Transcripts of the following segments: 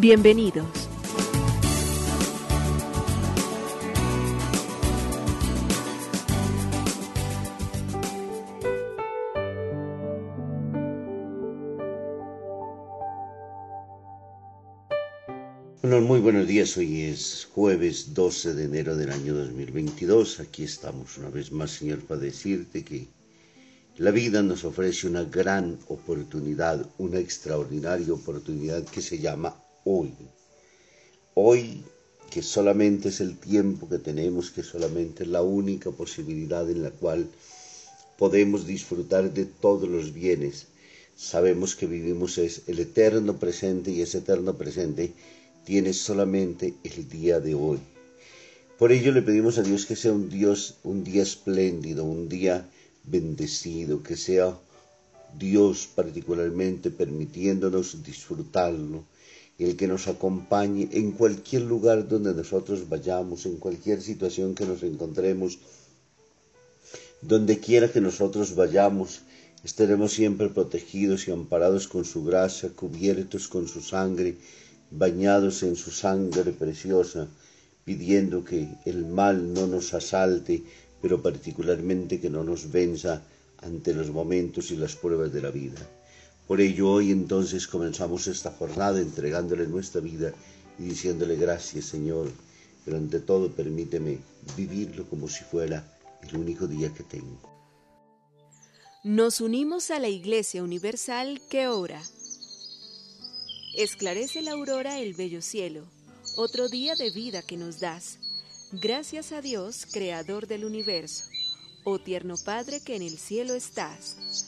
Bienvenidos. Bueno, muy buenos días. Hoy es jueves 12 de enero del año 2022. Aquí estamos una vez más, Señor, para decirte que la vida nos ofrece una gran oportunidad, una extraordinaria oportunidad que se llama hoy. Hoy que solamente es el tiempo que tenemos, que solamente es la única posibilidad en la cual podemos disfrutar de todos los bienes. Sabemos que vivimos es el eterno presente y ese eterno presente tiene solamente el día de hoy. Por ello le pedimos a Dios que sea un Dios, un día espléndido, un día bendecido, que sea Dios particularmente permitiéndonos disfrutarlo, el que nos acompañe en cualquier lugar donde nosotros vayamos, en cualquier situación que nos encontremos, donde quiera que nosotros vayamos, estaremos siempre protegidos y amparados con su gracia, cubiertos con su sangre, bañados en su sangre preciosa, pidiendo que el mal no nos asalte, pero particularmente que no nos venza ante los momentos y las pruebas de la vida. Por ello hoy entonces comenzamos esta jornada entregándole nuestra vida y diciéndole gracias Señor, pero ante todo permíteme vivirlo como si fuera el único día que tengo. Nos unimos a la Iglesia Universal que ora. Esclarece la aurora el bello cielo, otro día de vida que nos das Gracias a Dios, Creador del universo, oh tierno Padre que en el cielo estás.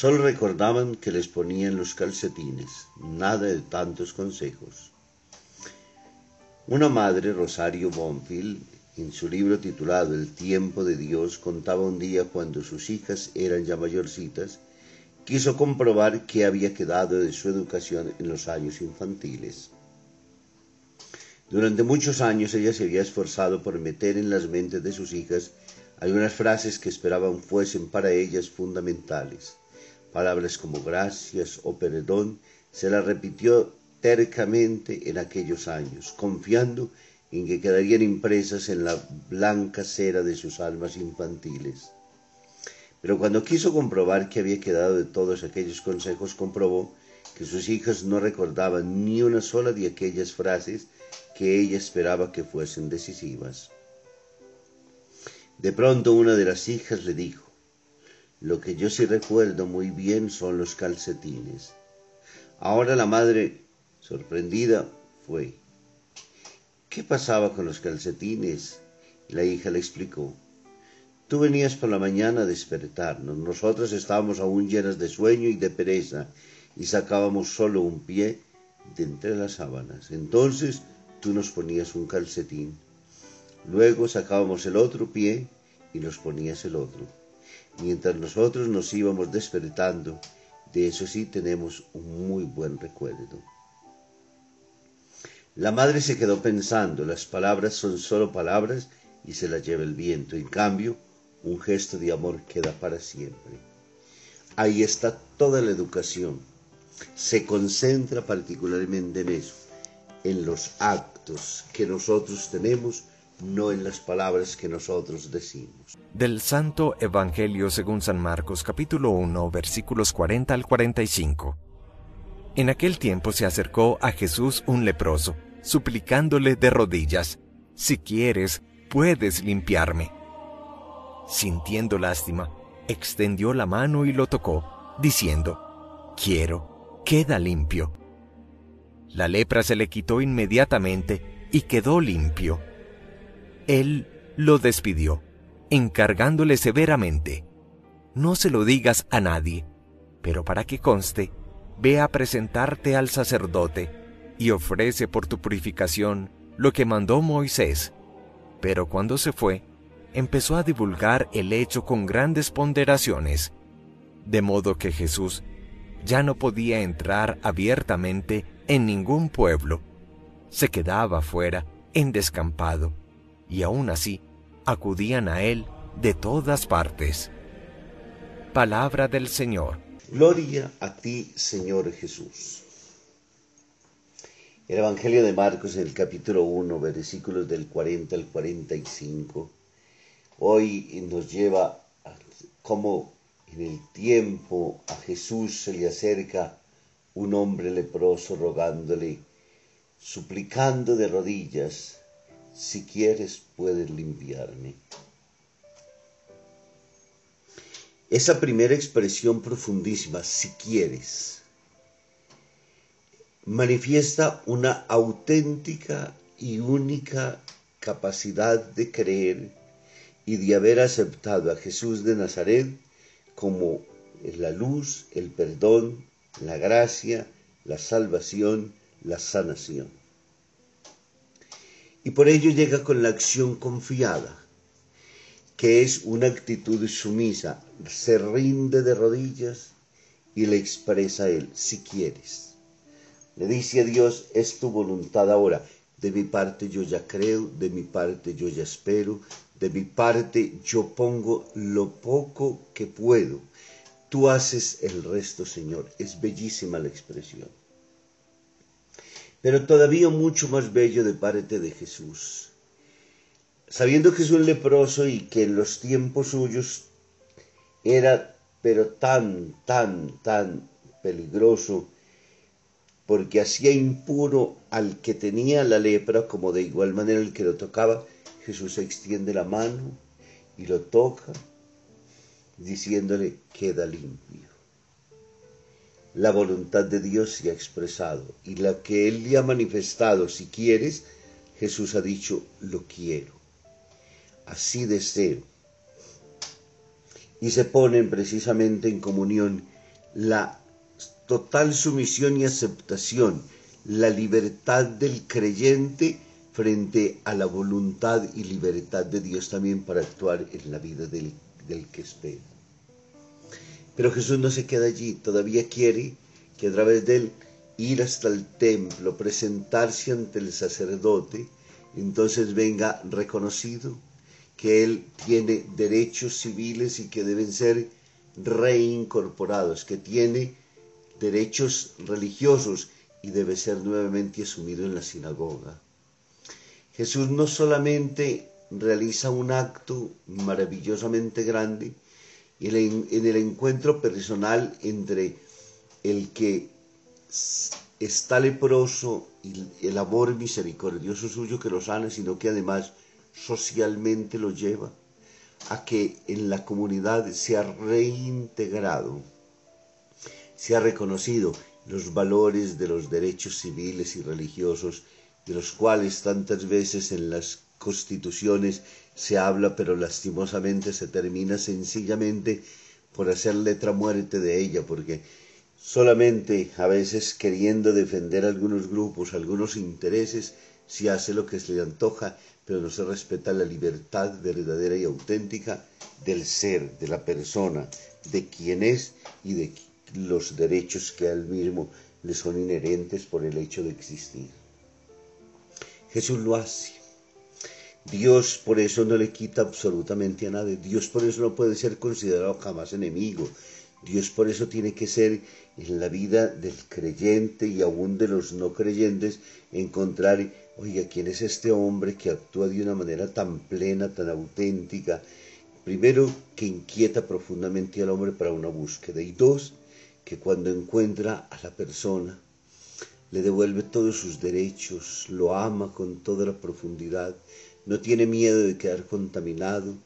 Solo recordaban que les ponían los calcetines, nada de tantos consejos. Una madre, Rosario Bonfield, en su libro titulado El tiempo de Dios, contaba un día cuando sus hijas eran ya mayorcitas, quiso comprobar qué había quedado de su educación en los años infantiles. Durante muchos años ella se había esforzado por meter en las mentes de sus hijas algunas frases que esperaban fuesen para ellas fundamentales. Palabras como gracias o perdón se las repitió tercamente en aquellos años, confiando en que quedarían impresas en la blanca cera de sus almas infantiles. Pero cuando quiso comprobar qué había quedado de todos aquellos consejos, comprobó que sus hijas no recordaban ni una sola de aquellas frases que ella esperaba que fuesen decisivas. De pronto una de las hijas le dijo, lo que yo sí recuerdo muy bien son los calcetines. Ahora la madre, sorprendida, fue. ¿Qué pasaba con los calcetines? la hija le explicó. Tú venías por la mañana a despertarnos. Nosotros estábamos aún llenas de sueño y de pereza y sacábamos solo un pie de entre las sábanas. Entonces tú nos ponías un calcetín. Luego sacábamos el otro pie y nos ponías el otro mientras nosotros nos íbamos despertando De eso sí tenemos un muy buen recuerdo. La madre se quedó pensando, las palabras son solo palabras y se las lleva el viento. En cambio, un gesto de amor queda para siempre. Ahí está toda la educación. Se concentra particularmente en eso, en los actos que nosotros tenemos, no en las palabras que nosotros decimos. Del Santo Evangelio según San Marcos capítulo 1 versículos 40 al 45. En aquel tiempo se acercó a Jesús un leproso, suplicándole de rodillas, Si quieres, puedes limpiarme. Sintiendo lástima, extendió la mano y lo tocó, diciendo, Quiero, queda limpio. La lepra se le quitó inmediatamente y quedó limpio. Él lo despidió, encargándole severamente, No se lo digas a nadie, pero para que conste, ve a presentarte al sacerdote y ofrece por tu purificación lo que mandó Moisés. Pero cuando se fue, empezó a divulgar el hecho con grandes ponderaciones, de modo que Jesús ya no podía entrar abiertamente en ningún pueblo, se quedaba fuera, en descampado, y aún así acudían a él de todas partes. Palabra del Señor. Gloria a ti, Señor Jesús. El Evangelio de Marcos, el capítulo 1, versículos del 40 al 45, hoy nos lleva a cómo en el tiempo a Jesús se le acerca un hombre leproso rogándole, suplicando de rodillas, si quieres puedes limpiarme. Esa primera expresión profundísima, si quieres, manifiesta una auténtica y única capacidad de creer y de haber aceptado a Jesús de Nazaret como la luz, el perdón, la gracia, la salvación, la sanación. Y por ello llega con la acción confiada, que es una actitud sumisa, se rinde de rodillas y le expresa a él, si quieres. Le dice a Dios, es tu voluntad ahora. De mi parte yo ya creo, de mi parte yo ya espero, de mi parte yo pongo lo poco que puedo. Tú haces el resto, Señor. Es bellísima la expresión. Pero todavía mucho más bello de parte de Jesús. Sabiendo que es un leproso y que en los tiempos suyos era pero tan, tan, tan peligroso porque hacía impuro al que tenía la lepra, como de igual manera el que lo tocaba, Jesús extiende la mano y lo toca, diciéndole, queda limpio. La voluntad de Dios se ha expresado y la que Él le ha manifestado, si quieres, Jesús ha dicho, lo quiero. Así deseo. Y se ponen precisamente en comunión la total sumisión y aceptación, la libertad del creyente frente a la voluntad y libertad de Dios también para actuar en la vida del, que espera. Pero Jesús no se queda allí, todavía quiere que a través de él ir hasta el templo, presentarse ante el sacerdote, entonces venga reconocido que él tiene derechos civiles y que deben ser reincorporados, que tiene derechos religiosos y debe ser nuevamente asumido en la sinagoga. Jesús no solamente realiza un acto maravillosamente grande en el encuentro personal entre el que está leproso y el amor misericordioso suyo que lo sana, sino que además socialmente lo lleva a que en la comunidad sea reintegrado se ha reconocido los valores de los derechos civiles y religiosos, de los cuales tantas veces en las constituciones se habla, pero lastimosamente se termina sencillamente por hacer letra muerte de ella, porque solamente a veces queriendo defender algunos grupos, algunos intereses, se hace lo que se le antoja, pero no se respeta la libertad verdadera y auténtica del ser, de la persona, de quien es y de los derechos que a él mismo le son inherentes por el hecho de existir. Jesús lo hace. Dios por eso no le quita absolutamente a nadie. Dios por eso no puede ser considerado jamás enemigo. Dios por eso tiene que ser en la vida del creyente y aún de los no creyentes encontrar, oiga, ¿quién es este hombre que actúa de una manera tan plena, tan auténtica? Primero, que inquieta profundamente al hombre para una búsqueda. Y dos, que cuando encuentra a la persona, le devuelve todos sus derechos, lo ama con toda la profundidad, no tiene miedo de quedar contaminado,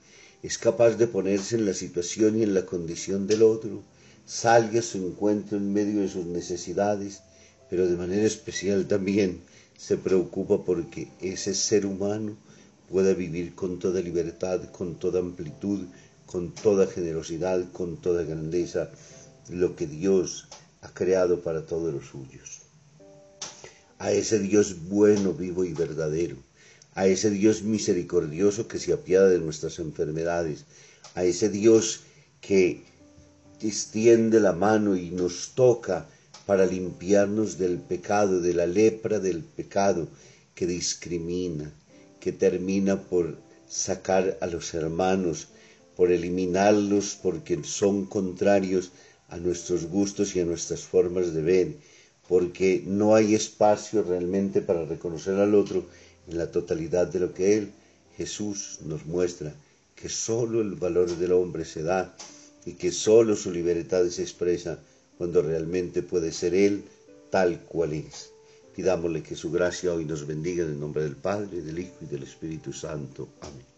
es capaz de ponerse en la situación y en la condición del otro, salga a su encuentro en medio de sus necesidades, pero de manera especial también se preocupa porque ese ser humano pueda vivir con toda libertad, con toda amplitud, con toda generosidad, con toda grandeza, lo que Dios ha creado para todos los suyos. A ese Dios bueno, vivo y verdadero, a ese Dios misericordioso que se apiada de nuestras enfermedades, a ese Dios que extiende la mano y nos toca para limpiarnos del pecado, de la lepra del pecado que discrimina, que termina por sacar a los hermanos, por eliminarlos porque son contrarios a nuestros gustos y a nuestras formas de ver, porque no hay espacio realmente para reconocer al otro en la totalidad de lo que Él, Jesús, nos muestra, que sólo el valor del hombre se da y que sólo su libertad se expresa cuando realmente puede ser Él tal cual es. Pidámosle que su gracia hoy nos bendiga en el nombre del Padre, del Hijo y del Espíritu Santo. Amén.